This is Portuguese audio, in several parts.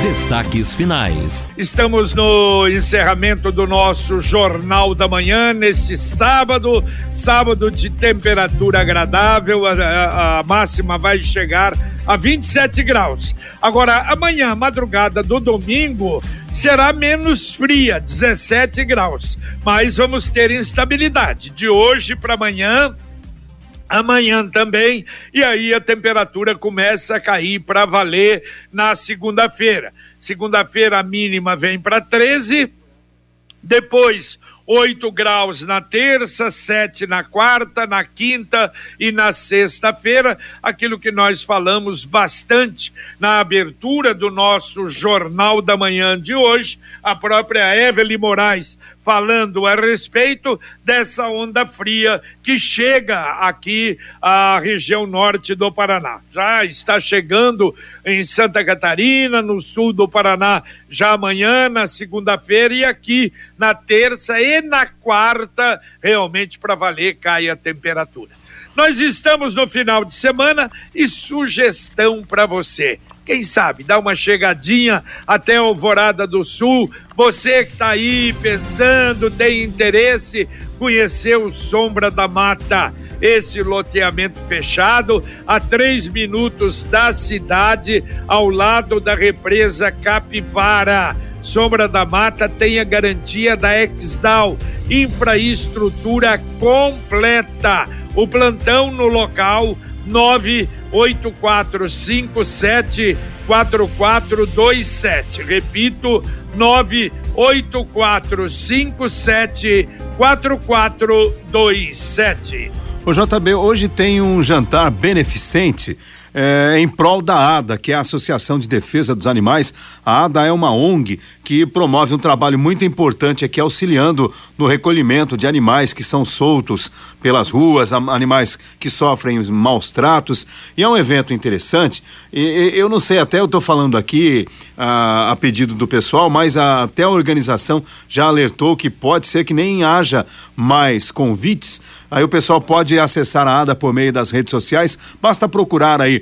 Destaques finais. Estamos no encerramento do nosso Jornal da Manhã, neste sábado, sábado de temperatura agradável, a, a máxima vai chegar a 27 graus. Agora, amanhã, madrugada do domingo, será menos fria, 17 graus, mas vamos ter instabilidade. De hoje para amanhã, amanhã também, e aí a temperatura começa a cair para valer na segunda-feira. Segunda-feira a mínima vem para 13, depois 8 graus na terça, 7 na quarta, na quinta e na sexta-feira, aquilo que nós falamos bastante na abertura do nosso Jornal da Manhã de hoje, a própria Evelyn Moraes falando a respeito dessa onda fria que chega aqui à região norte do Paraná. Já está chegando em Santa Catarina, no sul do Paraná, já amanhã, na segunda-feira, e aqui na terça e na quarta, realmente para valer, cai a temperatura. Nós estamos no final de semana e sugestão para você quem sabe, dá uma chegadinha até Alvorada do Sul. Você que está aí pensando, tem interesse, conhecer o Sombra da Mata, esse loteamento fechado a três minutos da cidade, ao lado da represa Capivara. Sombra da Mata tem a garantia da Exdal, infraestrutura completa. O plantão no local 98457 4427. Repito, 98457 4427. O JB, hoje tem um jantar beneficente é, em prol da ADA, que é a Associação de Defesa dos Animais. A ADA é uma ONG que promove um trabalho muito importante aqui, auxiliando no recolhimento de animais que são soltos pelas ruas, animais que sofrem maus tratos. E é um evento interessante. E, eu não sei, até eu estou falando aqui a, a, pedido do pessoal, mas a, até a organização já alertou que pode ser que nem haja mais convites Aí o pessoal pode acessar a ADA por meio das redes sociais, basta procurar aí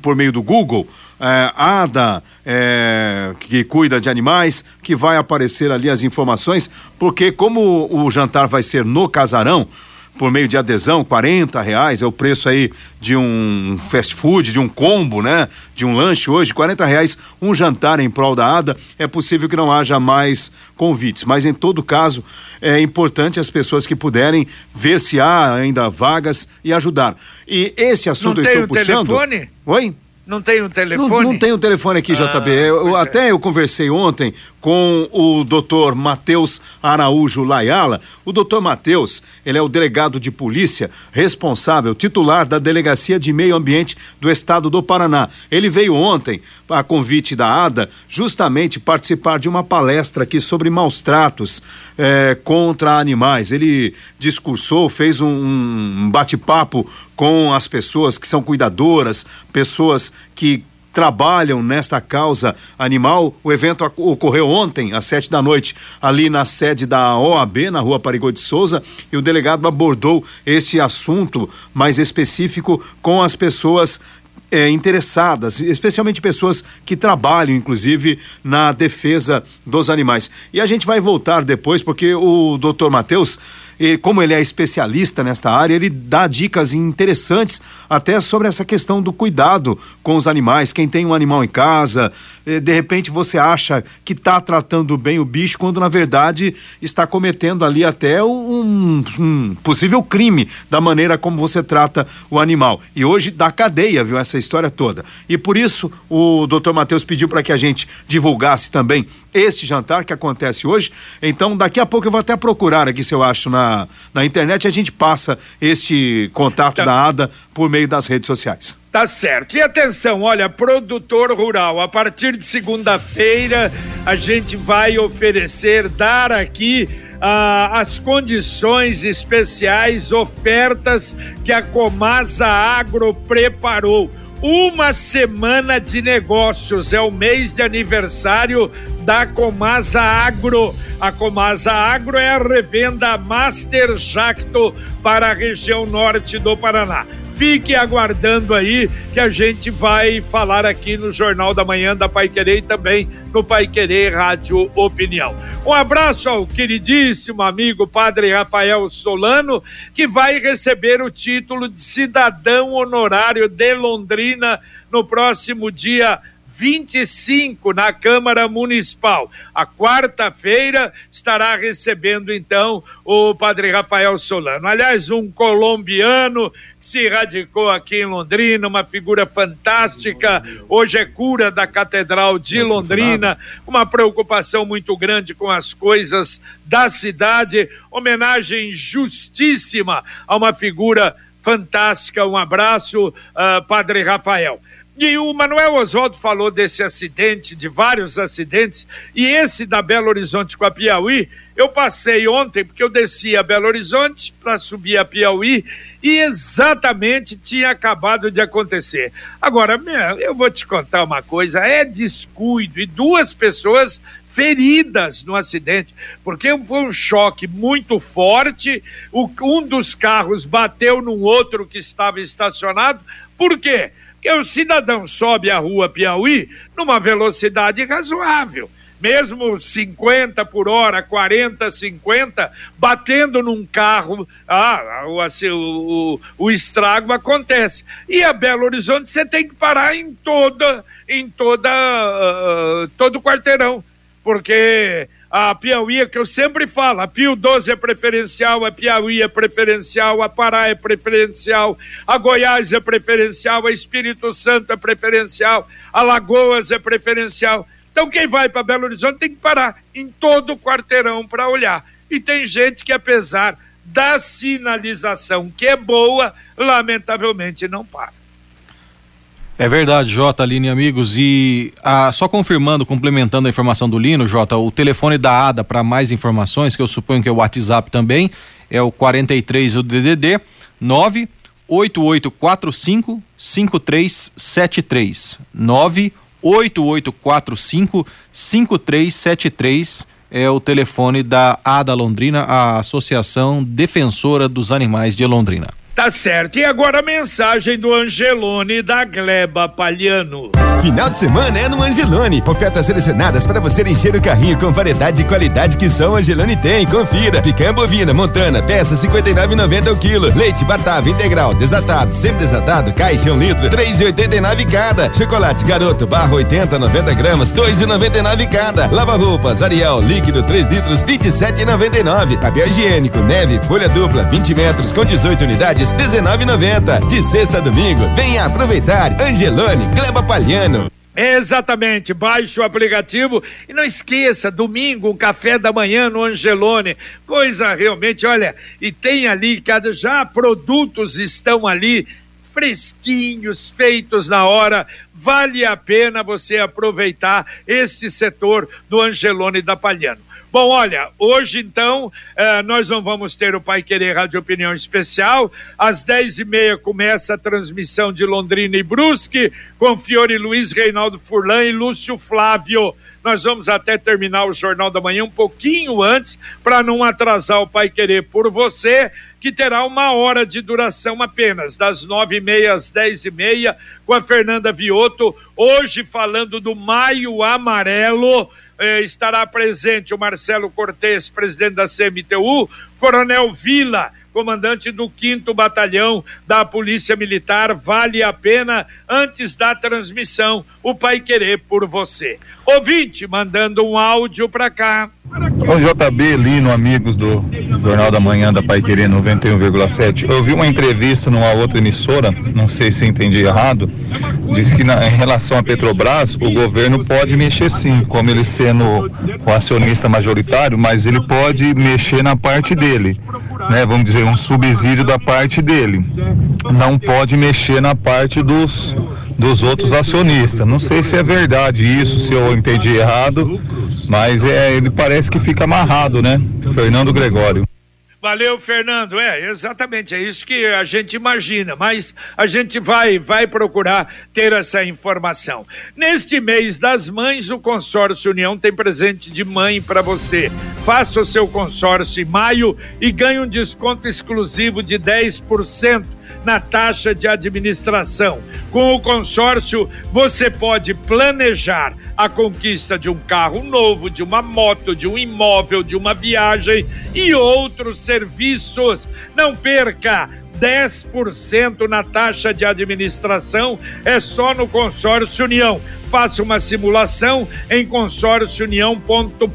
por meio do Google. É, ADA, é, que cuida de animais, que vai aparecer ali as informações, porque como o jantar vai ser no casarão, por meio de adesão, 40 reais é o preço aí de um fast food, de um combo, né? De um lanche hoje, 40 reais um jantar em prol da ADA. É possível que não haja mais convites, mas em todo caso é importante as pessoas que puderem ver se há ainda vagas e ajudar. E esse assunto não eu estou um puxando. Telefone? Oi? Não tem um telefone? Não, não tem um telefone aqui, ah, JB. Eu, é. até eu conversei ontem com o doutor Matheus Araújo Laiala. O doutor Matheus, ele é o delegado de polícia responsável, titular da Delegacia de Meio Ambiente do Estado do Paraná. Ele veio ontem, a convite da ADA, justamente participar de uma palestra aqui sobre maus tratos eh, contra animais. Ele discursou, fez um, um bate-papo com as pessoas que são cuidadoras, pessoas que trabalham nesta causa animal. O evento ocorreu ontem, às sete da noite, ali na sede da OAB, na rua Parigô de Souza, e o delegado abordou esse assunto mais específico com as pessoas é, interessadas, especialmente pessoas que trabalham, inclusive, na defesa dos animais. E a gente vai voltar depois, porque o doutor Matheus como ele é especialista nesta área, ele dá dicas interessantes até sobre essa questão do cuidado com os animais. Quem tem um animal em casa, eh, de repente você acha que está tratando bem o bicho, quando na verdade está cometendo ali até um, um, possível crime da maneira como você trata o animal. E hoje dá cadeia, viu, essa história toda. E por isso o doutor Matheus pediu para que a gente divulgasse também este jantar que acontece hoje. Então, daqui a pouco eu vou até procurar aqui se eu acho na, na internet. A gente passa este contato tá. da ADA por meio das redes sociais. Tá certo. E atenção, olha, produtor rural, a partir de segunda-feira a gente vai oferecer, dar aqui ah, as condições especiais, ofertas que a Comasa Agro preparou uma semana de negócios. É o mês de aniversário da Comasa Agro. A Comasa Agro é a revenda Master Jacto para a região norte do Paraná. Fique aguardando aí que a gente vai falar aqui no Jornal da Manhã da Pai Querer e também no Pai Querer Rádio Opinião. Um abraço ao queridíssimo amigo Padre Rafael Solano, que vai receber o título de cidadão honorário de Londrina no próximo dia 25 na Câmara Municipal. A quarta-feira estará recebendo então o Padre Rafael Solano. Aliás, um colombiano que se radicou aqui em Londrina, uma figura fantástica. Hoje é cura da Catedral de Londrina, uma preocupação muito grande com as coisas da cidade. Homenagem justíssima a uma figura fantástica. Um abraço, uh, Padre Rafael. E o Manuel Oswaldo falou desse acidente, de vários acidentes, e esse da Belo Horizonte com a Piauí, eu passei ontem, porque eu desci a Belo Horizonte para subir a Piauí, e exatamente tinha acabado de acontecer. Agora, eu vou te contar uma coisa: é descuido, e duas pessoas feridas no acidente, porque foi um choque muito forte. um dos carros bateu num outro que estava estacionado. Por quê? Que o cidadão sobe a rua Piauí numa velocidade razoável, mesmo 50 por hora, 40, 50, batendo num carro, ah, o, o, o, o estrago acontece. E a Belo Horizonte você tem que parar em toda, em toda, uh, todo quarteirão, porque a Piauí, é que eu sempre falo, a Pio 12 é preferencial, a Piauí é preferencial, a Pará é preferencial, a Goiás é preferencial, a Espírito Santo é preferencial, a Lagoas é preferencial. Então quem vai para Belo Horizonte tem que parar em todo o quarteirão para olhar. E tem gente que apesar da sinalização que é boa, lamentavelmente não para. É verdade, Jota, Aline amigos. E ah, só confirmando, complementando a informação do Lino, Jota, o telefone da ADA para mais informações, que eu suponho que é o WhatsApp também, é o 43 o DDD 98845 5373. 98845 5373 é o telefone da ADA Londrina, a Associação Defensora dos Animais de Londrina. Tá certo. E agora a mensagem do Angelone da Gleba Palhano. Final de semana é no Angelone. Ofertas selecionadas para você encher o carrinho com variedade e qualidade que só o Angelone tem. Confira. Picanha bovina, montana, peça 59,90 o quilo. Leite batava integral, desatado, semi-desatado, caixa 1 um litro, 3,89 cada. Chocolate garoto, barra 80, 90 gramas, 2,99 cada. Lava roupas, Ariel, líquido 3 litros, 27,99. Papel higiênico, neve, folha dupla, 20 metros com 18 unidades unidades 19,90. De sexta a domingo, venha aproveitar. Angelone, Gleba Palhano. Exatamente, baixe o aplicativo e não esqueça, domingo, café da manhã no Angelone, coisa realmente, olha, e tem ali, cada já produtos estão ali fresquinhos, feitos na hora, vale a pena você aproveitar esse setor do Angelone da Palhano. Bom, olha, hoje então eh, nós não vamos ter o Pai Querer Rádio Opinião Especial. Às dez e meia começa a transmissão de Londrina e Brusque com Fiore Luiz, Reinaldo Furlan e Lúcio Flávio. Nós vamos até terminar o Jornal da Manhã um pouquinho antes para não atrasar o Pai Querer por você que terá uma hora de duração apenas, das nove e meia às dez e meia, com a Fernanda Vioto, hoje falando do Maio Amarelo, eh, estará presente o Marcelo Cortes, presidente da CMTU, Coronel Vila, comandante do 5 Batalhão da Polícia Militar. Vale a pena, antes da transmissão, o Pai Querer por você. Ouvinte, mandando um áudio para cá. O JB Lino, amigos do Jornal da Manhã da Pai Querer 91,7. Eu vi uma entrevista numa outra emissora, não sei se entendi errado, diz que na, em relação à Petrobras, o governo pode mexer sim, como ele sendo o acionista majoritário, mas ele pode mexer na parte dele, né? Vamos dizer, um subsídio da parte dele. Não pode mexer na parte dos dos outros acionistas. Não sei se é verdade isso, se eu entendi errado, mas é, ele parece que fica amarrado, né? Fernando Gregório. Valeu, Fernando. É, exatamente, é isso que a gente imagina, mas a gente vai vai procurar ter essa informação. Neste mês das mães, o consórcio União tem presente de mãe para você. Faça o seu consórcio em maio e ganhe um desconto exclusivo de 10% na taxa de administração. Com o consórcio, você pode planejar a conquista de um carro novo, de uma moto, de um imóvel, de uma viagem e outros serviços. Não perca! 10% na taxa de administração é só no Consórcio União. Faça uma simulação em consórciounião.com.br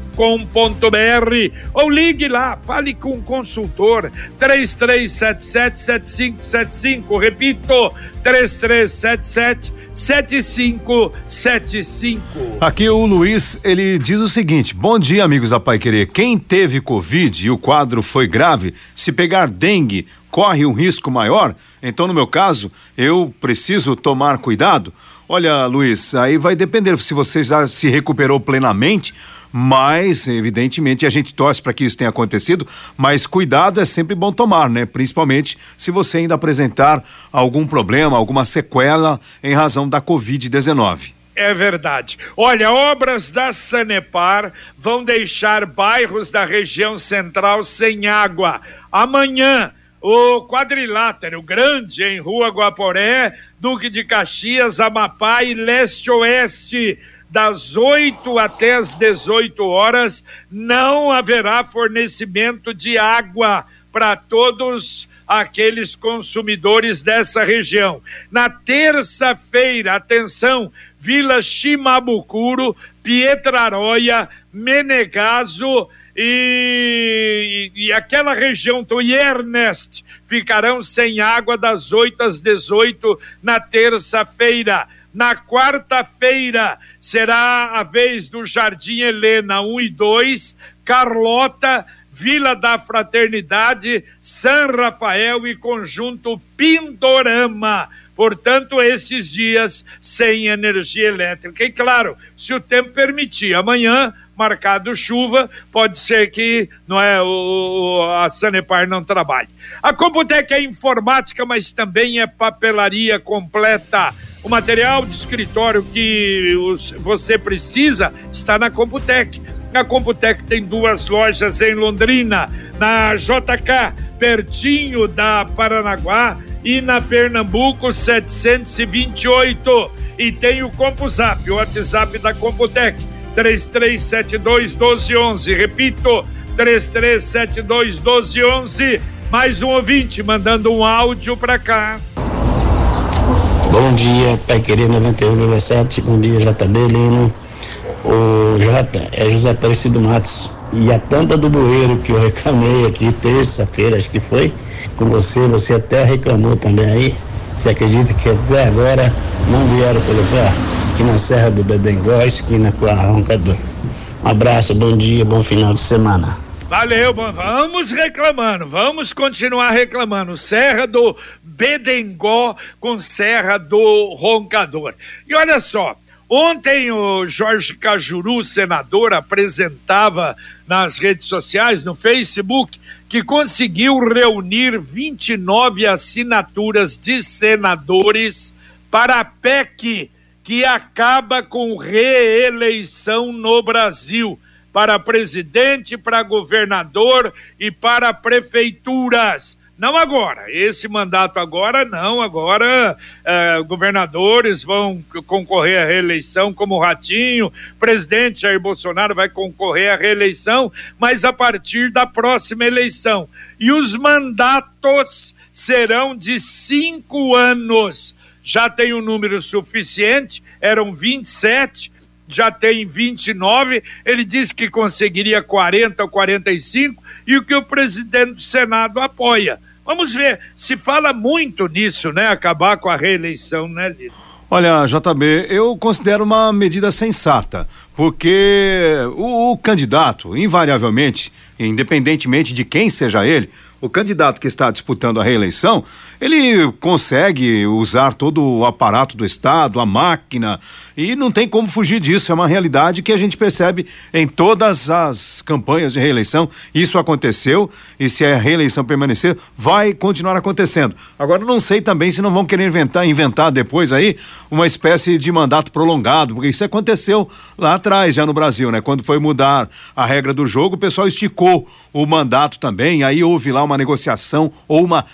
ou ligue lá, fale com o consultor 33777575, repito, 3377 7575. Aqui o Luiz, ele diz o seguinte: Bom dia, amigos da Pai Querer. Quem teve Covid e o quadro foi grave, se pegar dengue, corre um risco maior? Então, no meu caso, eu preciso tomar cuidado? Olha, Luiz, aí vai depender se você já se recuperou plenamente mas evidentemente a gente torce para que isso tenha acontecido, mas cuidado é sempre bom tomar, né? Principalmente se você ainda apresentar algum problema, alguma sequela em razão da Covid-19. É verdade. Olha, obras da Sanepar vão deixar bairros da região central sem água. Amanhã, o quadrilátero grande em Rua Guaporé, Duque de Caxias, Amapá e Leste-Oeste das 8 até as 18 horas, não haverá fornecimento de água para todos aqueles consumidores dessa região. Na terça-feira, atenção, Vila Chimabucuro, Pietraroia, Menegaso e, e, e, aquela região do Ernest ficarão sem água das 8 às 18 na terça-feira. Na quarta-feira, será a vez do Jardim Helena 1 e 2, Carlota, Vila da Fraternidade, São Rafael e Conjunto Pindorama. Portanto, esses dias sem energia elétrica. E claro, se o tempo permitir, amanhã marcado chuva, pode ser que não é o, a Sanepar não trabalhe. A Computec é informática, mas também é papelaria completa o material de escritório que você precisa está na Computec. A Computec tem duas lojas em Londrina, na JK, pertinho da Paranaguá, e na Pernambuco 728. E tem o CompuZap, o WhatsApp da Computec, 3372 1211. Repito, 3372 1211. Mais um ouvinte mandando um áudio para cá. Bom dia, Pai Querer 91,7. Bom dia, JB Lino. O J é José Aparecido Matos. E a tampa do bueiro que eu reclamei aqui terça-feira, acho que foi, com você, você até reclamou também aí. Você acredita que até agora não vieram colocar aqui na Serra do Bedengó, esquina com a Roncador. Um abraço, bom dia, bom final de semana. Valeu, vamos reclamando, vamos continuar reclamando. Serra do Bedengó com Serra do Roncador. E olha só, ontem o Jorge Cajuru, senador, apresentava nas redes sociais, no Facebook, que conseguiu reunir 29 assinaturas de senadores para a PEC, que acaba com reeleição no Brasil para presidente, para governador e para prefeituras. Não agora, esse mandato agora não, agora eh, governadores vão concorrer à reeleição como Ratinho, presidente Jair Bolsonaro vai concorrer à reeleição, mas a partir da próxima eleição. E os mandatos serão de cinco anos. Já tem um número suficiente, eram 27, já tem 29, ele disse que conseguiria 40 ou 45 e o que o presidente do Senado apoia. Vamos ver, se fala muito nisso, né? Acabar com a reeleição, né, Lito? Olha, JB, eu considero uma medida sensata, porque o, o candidato, invariavelmente, independentemente de quem seja ele, o candidato que está disputando a reeleição, ele consegue usar todo o aparato do Estado, a máquina, e não tem como fugir disso. É uma realidade que a gente percebe em todas as campanhas de reeleição. Isso aconteceu e se a reeleição permanecer, vai continuar acontecendo. Agora, não sei também se não vão querer inventar, inventar depois aí uma espécie de mandato prolongado, porque isso aconteceu lá atrás, já no Brasil, né? Quando foi mudar a regra do jogo, o pessoal esticou o mandato também, aí houve lá uma negociação ou uma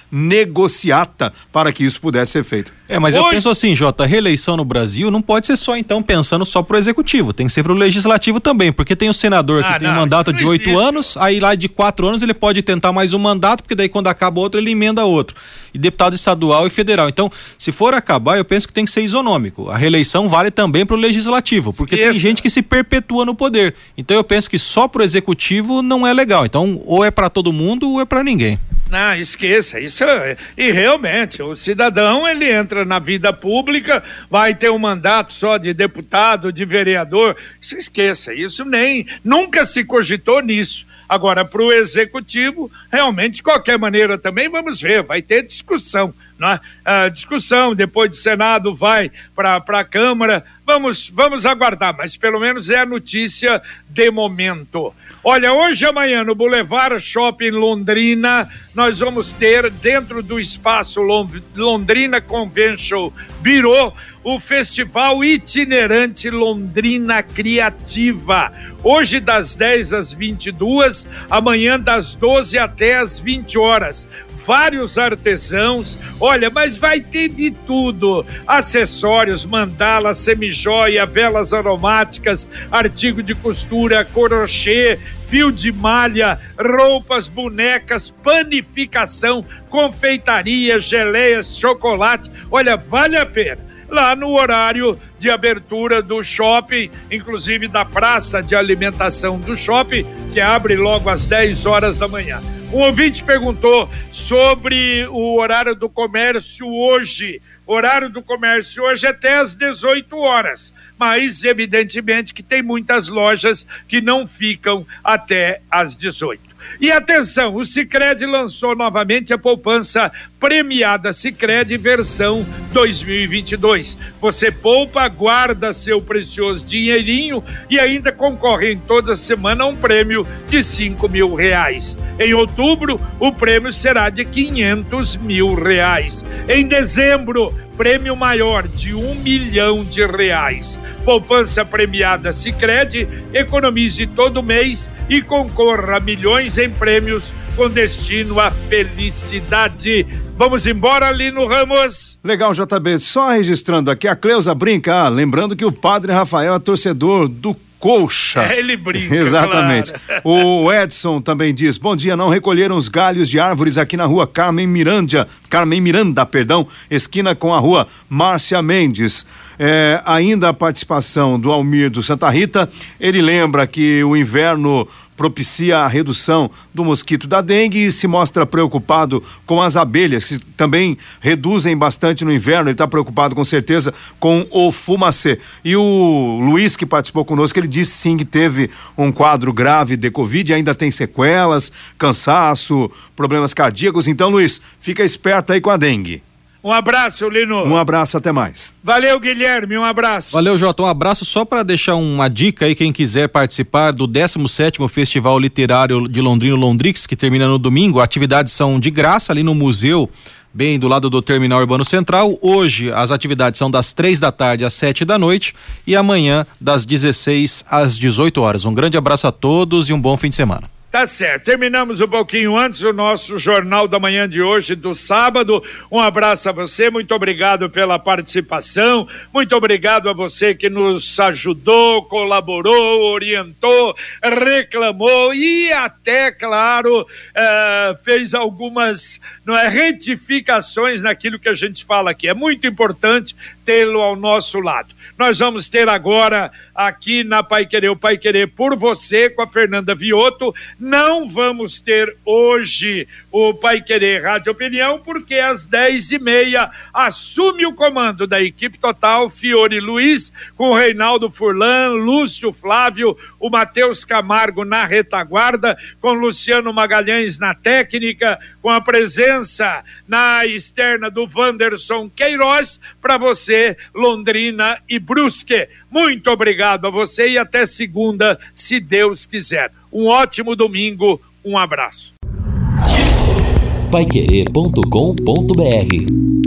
negociata para que isso pudesse ser feito. É, mas Oi. eu penso assim, Jota, reeleição no Brasil não pode ser só então pensando só pro executivo, tem que ser pro legislativo também, porque tem o senador ah, que tem não, mandato de oito anos, aí lá de quatro anos ele pode tentar mais um mandato, porque daí quando acaba outro ele emenda outro. E deputado estadual e federal. Então, se for acabar, eu penso que tem que ser isonômico. A reeleição vale também pro legislativo, porque Esqueça. tem gente que se perpetua no poder. Então eu penso que só pro executivo não é legal. Então, ou é para todo mundo ou é para ninguém. Não, esqueça, isso é, e realmente, o cidadão ele entra na vida pública, vai ter um mandato só de deputado, de vereador, se esqueça, isso nem, nunca se cogitou nisso. Agora, para o executivo, realmente, de qualquer maneira também, vamos ver, vai ter discussão. Né? A discussão, depois do Senado, vai para a Câmara. Vamos, vamos aguardar, mas pelo menos é a notícia de momento. Olha, hoje amanhã no Boulevard Shopping Londrina, nós vamos ter, dentro do espaço Londrina Convention Bureau, o Festival Itinerante Londrina Criativa. Hoje das 10 às 22, amanhã das 12 até às 20 horas vários artesãos. Olha, mas vai ter de tudo: acessórios, mandala, semijoia, velas aromáticas, artigo de costura, crochê, fio de malha, roupas, bonecas, panificação, confeitaria, geleias, chocolate. Olha, vale a pena lá no horário de abertura do shopping, inclusive da praça de alimentação do shopping, que abre logo às 10 horas da manhã. Um ouvinte perguntou sobre o horário do comércio hoje. Horário do comércio hoje é até às 18 horas, mas evidentemente que tem muitas lojas que não ficam até às 18. E atenção, o Sicredi lançou novamente a poupança premiada Sicredi versão 2022. Você poupa, guarda seu precioso dinheirinho e ainda concorre em toda semana a um prêmio de cinco mil reais. Em outubro, o prêmio será de quinhentos mil reais. Em dezembro, prêmio maior de um milhão de reais. Poupança premiada Sicredi, economize todo mês e concorra a milhões em prêmios com destino à felicidade. Vamos embora, Lino Ramos. Legal, JB. Só registrando aqui, a Cleusa brinca, ah, lembrando que o padre Rafael é torcedor do Colcha. É, ele brinca. Exatamente. Claro. O Edson também diz: Bom dia, não recolheram os galhos de árvores aqui na rua Carmen Miranda, Carmen Miranda, perdão, esquina com a rua Márcia Mendes. É, ainda a participação do Almir do Santa Rita, ele lembra que o inverno propicia a redução do mosquito da dengue e se mostra preocupado com as abelhas, que também reduzem bastante no inverno. Ele está preocupado com certeza com o fumacê. E o Luiz, que participou conosco, ele disse sim que teve um quadro grave de Covid, ainda tem sequelas, cansaço, problemas cardíacos. Então, Luiz, fica esperto aí com a dengue. Um abraço, Lino. Um abraço, até mais. Valeu, Guilherme, um abraço. Valeu, Jota, um abraço só para deixar uma dica aí, quem quiser participar do 17 Festival Literário de Londrino Londrix, que termina no domingo, atividades são de graça ali no museu bem do lado do Terminal Urbano Central. Hoje as atividades são das três da tarde às sete da noite e amanhã das 16 às 18 horas. Um grande abraço a todos e um bom fim de semana. Tá certo. Terminamos um pouquinho antes o nosso Jornal da Manhã de hoje, do sábado. Um abraço a você, muito obrigado pela participação, muito obrigado a você que nos ajudou, colaborou, orientou, reclamou e até, claro, eh, fez algumas não é, retificações naquilo que a gente fala aqui. É muito importante tê-lo ao nosso lado. Nós vamos ter agora aqui na Pai Querer, o Pai Querer por você, com a Fernanda Vioto. Não vamos ter hoje o Pai Querer Rádio Opinião, porque às dez e meia assume o comando da equipe total Fiore Luiz, com o Reinaldo Furlan, Lúcio Flávio, o Matheus Camargo na retaguarda, com Luciano Magalhães na técnica, com a presença na externa do Wanderson Queiroz, para você, Londrina e Brusque. Muito obrigado a você e até segunda, se Deus quiser. Um ótimo domingo, um abraço paiquerê.com.br